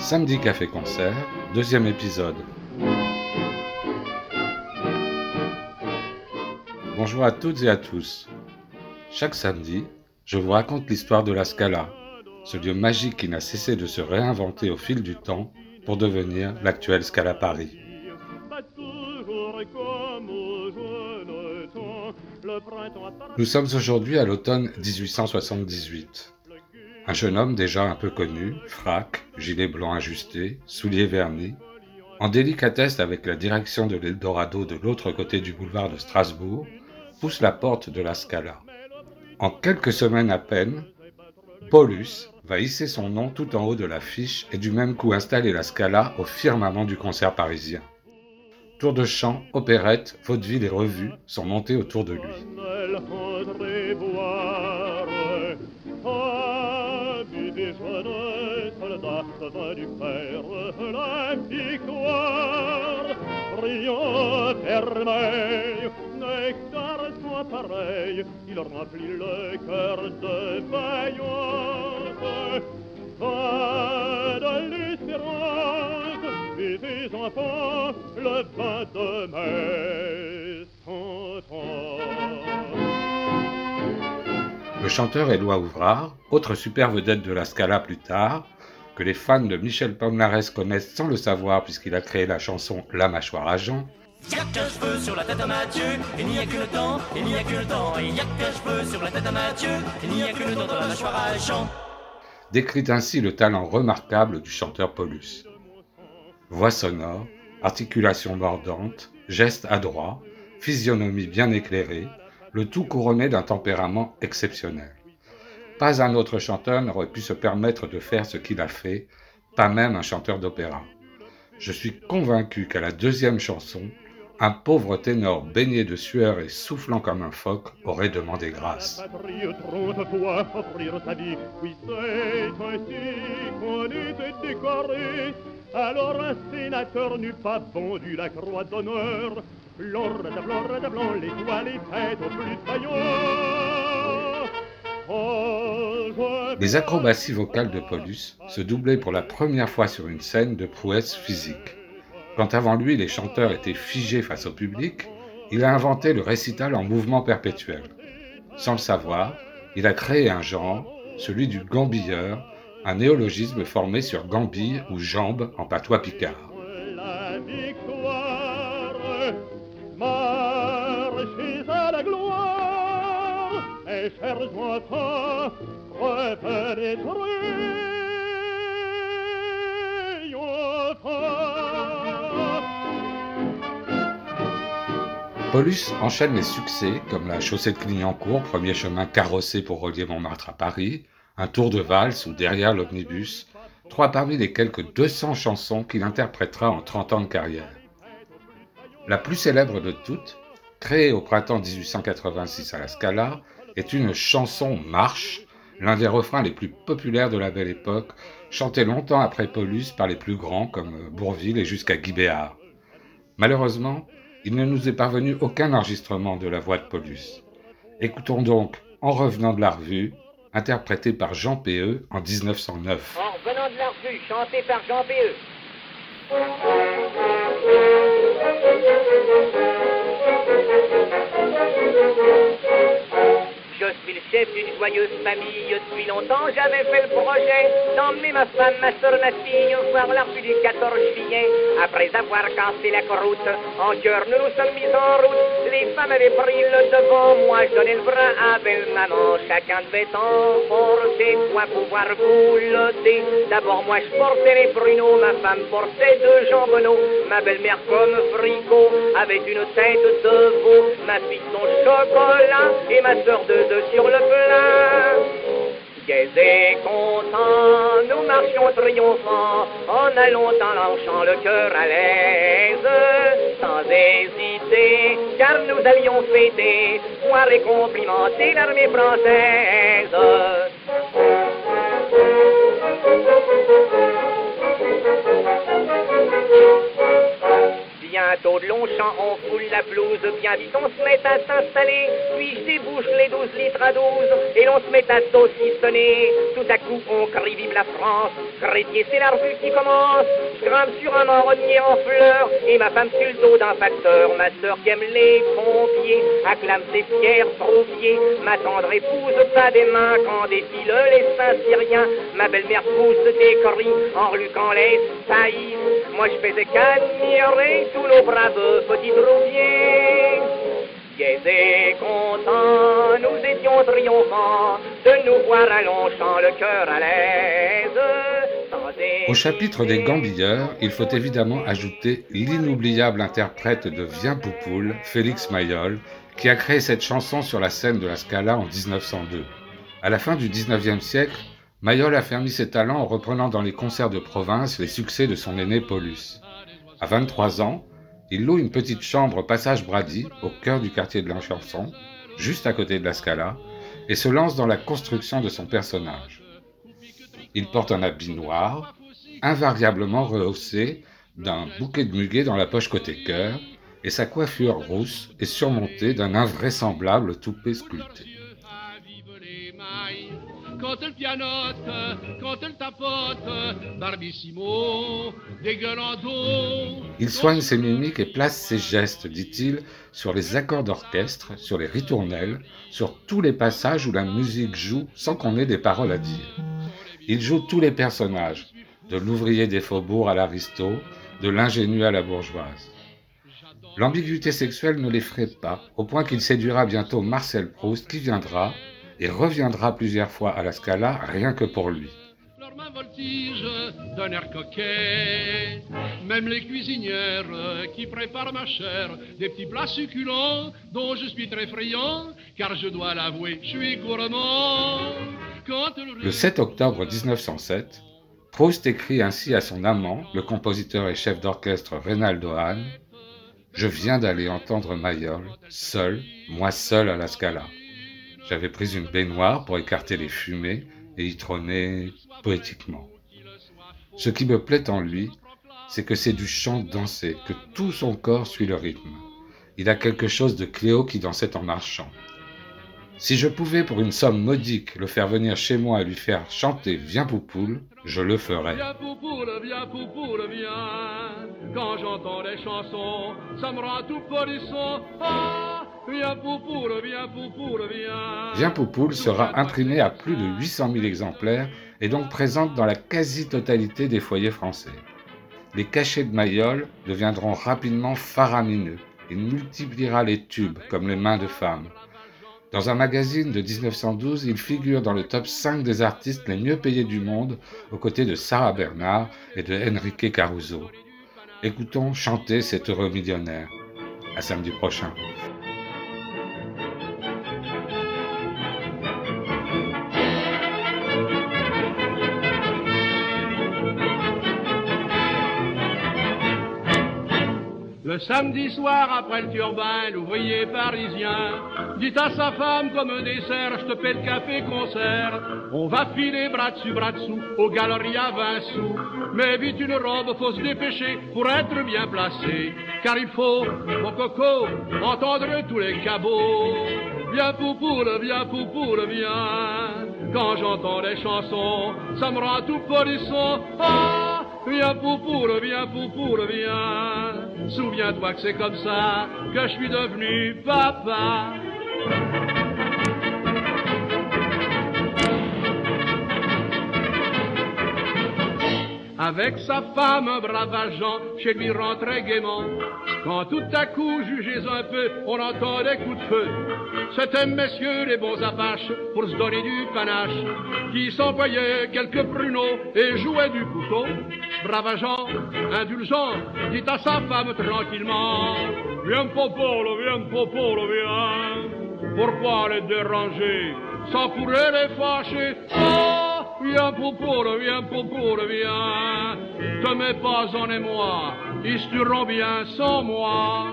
Samedi Café Concert, deuxième épisode. Bonjour à toutes et à tous. Chaque samedi, je vous raconte l'histoire de la Scala, ce lieu magique qui n'a cessé de se réinventer au fil du temps pour devenir l'actuelle Scala Paris. Nous sommes aujourd'hui à l'automne 1878. Un jeune homme déjà un peu connu, frac, gilet blanc ajusté, souliers vernis, en délicatesse avec la direction de l'Eldorado de l'autre côté du boulevard de Strasbourg, pousse la porte de la Scala. En quelques semaines à peine, Paulus va hisser son nom tout en haut de l'affiche et du même coup installer la Scala au firmament du concert parisien. Tours de chant, opérette, vaudeville et revues sont montés autour de lui. Du père la victoire. Brillant vermeil, nectar soit pareil, il remplit le cœur de vaillance. Va de l'espérance, et tes enfants, le 22 mai, Le chanteur Éloi Ouvrard, autre super vedette de la Scala plus tard, que les fans de Michel Polnareff connaissent sans le savoir puisqu'il a créé la chanson La mâchoire à Jean. sur la tête à Mathieu, il n'y a que le temps, il n'y a que le temps, il n'y a que cheveux sur la tête à Mathieu, il n'y a que le temps de la mâchoire à Jean. Décrit ainsi le talent remarquable du chanteur Paulus. Voix sonore, articulation mordante, gestes adroits, physionomie bien éclairée, le tout couronné d'un tempérament exceptionnel. Pas un autre chanteur n'aurait pu se permettre de faire ce qu'il a fait, pas même un chanteur d'opéra. Je suis convaincu qu'à la deuxième chanson, un pauvre ténor baigné de sueur et soufflant comme un phoque aurait demandé grâce. Alors un sénateur n'eût pas vendu la croix d'honneur. l'étoile est au plus les acrobaties vocales de Paulus se doublaient pour la première fois sur une scène de prouesse physique. Quand avant lui les chanteurs étaient figés face au public, il a inventé le récital en mouvement perpétuel. Sans le savoir, il a créé un genre, celui du gambilleur, un néologisme formé sur gambille ou jambe en patois picard. Paulus enchaîne les succès comme la chaussée de Clignancourt, premier chemin carrossé pour relier Montmartre à Paris, un tour de valse ou derrière l'omnibus, trois parmi les quelques 200 chansons qu'il interprétera en 30 ans de carrière. La plus célèbre de toutes, créée au printemps 1886 à la Scala, est une chanson marche, l'un des refrains les plus populaires de la belle époque, chanté longtemps après Paulus par les plus grands comme Bourville et jusqu'à Guy Béard. Malheureusement, il ne nous est parvenu aucun enregistrement de la voix de Paulus. Écoutons donc En revenant de la revue, interprété par Jean P.E. en 1909. En revenant de la revue, chanté par Jean P.E. chef d'une joyeuse famille. Depuis longtemps, j'avais fait le projet d'emmener ma femme, ma soeur, ma fille voir la rue du 14 juillet. Après avoir cassé la croûte, en cœur, nous nous sommes mis en route. Les femmes avaient pris le devant, moi je donnais le bras à belle maman. Chacun devait emporter quoi pouvoir boulotter. D'abord, moi je portais les pruneaux, ma femme portait deux jambonneaux. Ma belle-mère, comme fricot, avait une tête de veau. Ma fille, son chocolat et ma soeur de deux sur le plein. Gai et contents, nous marchions triomphants, en allant dans l'enchant le cœur à l'aise, sans hésiter, car nous allions fêter, voir et complimenter l'armée française. Château de Longchamp, on foule la blouse, bien vite on se met à s'installer, puis je débouche les 12 litres à 12, et l'on se met à saucissonner. Tout à coup, on crie vive la France, Crétier, c'est la revue qui commence. Je grimpe sur un marronnier en fleurs, et ma femme sur le dos d'un facteur. Ma sœur qui aime les pompiers, acclame ses fiers troupiers. Ma tendre épouse pas des mains quand défilent les saints syriens. Ma belle-mère pousse des cris en reluquant les saillies. Moi je faisais qu'admirer tous nos braves petits troupiers. Gaisés, contents, nous étions triomphants de nous voir à Longchamp le cœur à l'aise. Au chapitre des gambilleurs, il faut évidemment ajouter l'inoubliable interprète de Viens Poupoule, Félix Mayol, qui a créé cette chanson sur la scène de la Scala en 1902. À la fin du 19e siècle, Mayol a fermé ses talents en reprenant dans les concerts de province les succès de son aîné Paulus. À 23 ans, il loue une petite chambre passage Brady, au cœur du quartier de l'Enchanson, juste à côté de la Scala, et se lance dans la construction de son personnage. Il porte un habit noir, invariablement rehaussé d'un bouquet de muguet dans la poche côté cœur, et sa coiffure rousse est surmontée d'un invraisemblable toupet sculpté. Quand elle pianote, quand elle tapote, dégueulant Il soigne ses mimiques et place ses gestes, dit-il, sur les accords d'orchestre, sur les ritournelles, sur tous les passages où la musique joue sans qu'on ait des paroles à dire. Il joue tous les personnages, de l'ouvrier des faubourgs à l'aristo, de l'ingénu à la bourgeoise. L'ambiguïté sexuelle ne l'effraie pas, au point qu'il séduira bientôt Marcel Proust, qui viendra, et reviendra plusieurs fois à la Scala rien que pour lui. voltige d'un air coquet. Même les cuisinières qui préparent ma chère des petits plats succulents dont je suis très friand, car je dois l'avouer, je suis gourmand. le 7 octobre 1907, Proust écrit ainsi à son amant, le compositeur et chef d'orchestre Reynaldo Hahn Je viens d'aller entendre Mayol, seul, moi seul à la Scala. J'avais pris une baignoire pour écarter les fumées et y trôner poétiquement. Ce qui me plaît en lui, c'est que c'est du chant dansé, que tout son corps suit le rythme. Il a quelque chose de Cléo qui dansait en marchant. Si je pouvais pour une somme modique le faire venir chez moi et lui faire chanter Viens Poupoule, je le ferais. Viens Poupoule, viens Poupoule, viens. Quand j'entends les chansons, ça me rend tout polisson. Ah Viens Poupoule, sera imprimé à plus de 800 000 exemplaires et donc présente dans la quasi-totalité des foyers français. Les cachets de Mayol deviendront rapidement faramineux. Il multipliera les tubes comme les mains de femmes. Dans un magazine de 1912, il figure dans le top 5 des artistes les mieux payés du monde, aux côtés de Sarah Bernard et de Enrique Caruso. Écoutons chanter cet heureux millionnaire. À samedi prochain. Samedi soir, après le turbin, l'ouvrier parisien dit à sa femme comme dessert, je te paie le café concert. On va filer bras dessus, bras dessous, aux galeries à 20 sous. Mais vite une robe, faut se dépêcher pour être bien placé. Car il faut, mon coco, entendre tous les cabots. Viens poupoule, viens poupoule, viens. Quand j'entends les chansons, ça me rend tout polisson. Ah, viens poupoule, viens poupoule, viens. Souviens-toi que c'est comme ça que je suis devenu papa. Avec sa femme, un brave agent, chez lui rentrait gaiement. Quand tout à coup, jugez un peu, on entend des coups de feu. C'étaient messieurs les bons apaches pour se donner du panache, qui s'envoyaient quelques pruneaux et jouaient du couteau. Brave agent, indulgent, dit à sa femme tranquillement Viens, popolo, viens, popolo, viens. Pourquoi les déranger? Sans pourrait les fâcher Oh, viens, popolo, viens, popolo, viens. Te mets pas en émoi, ils se bien sans moi.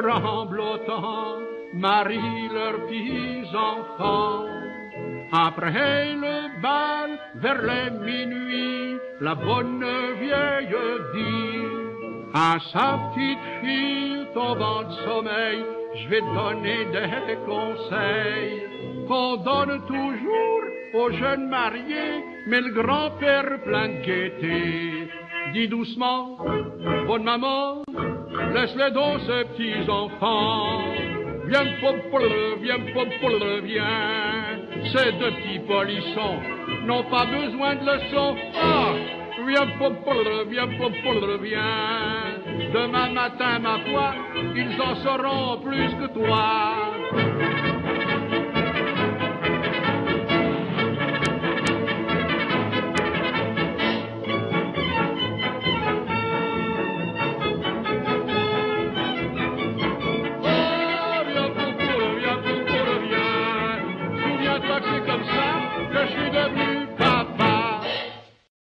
Tremblotant marient leurs petits-enfants. Après le bal, vers les minuit, la bonne vieille dit à sa petite fille tombant de sommeil, je vais donner des conseils qu'on donne toujours aux jeunes mariés, mais le grand-père plein de gaieté. Dis doucement, bonne maman, laisse-les donc ces petits enfants. Viens, popole, viens, popole, viens. Ces deux petits polissons n'ont pas besoin de leçons. Ah, viens, popole, viens, popole, viens. Demain matin, ma foi, ils en sauront plus que toi.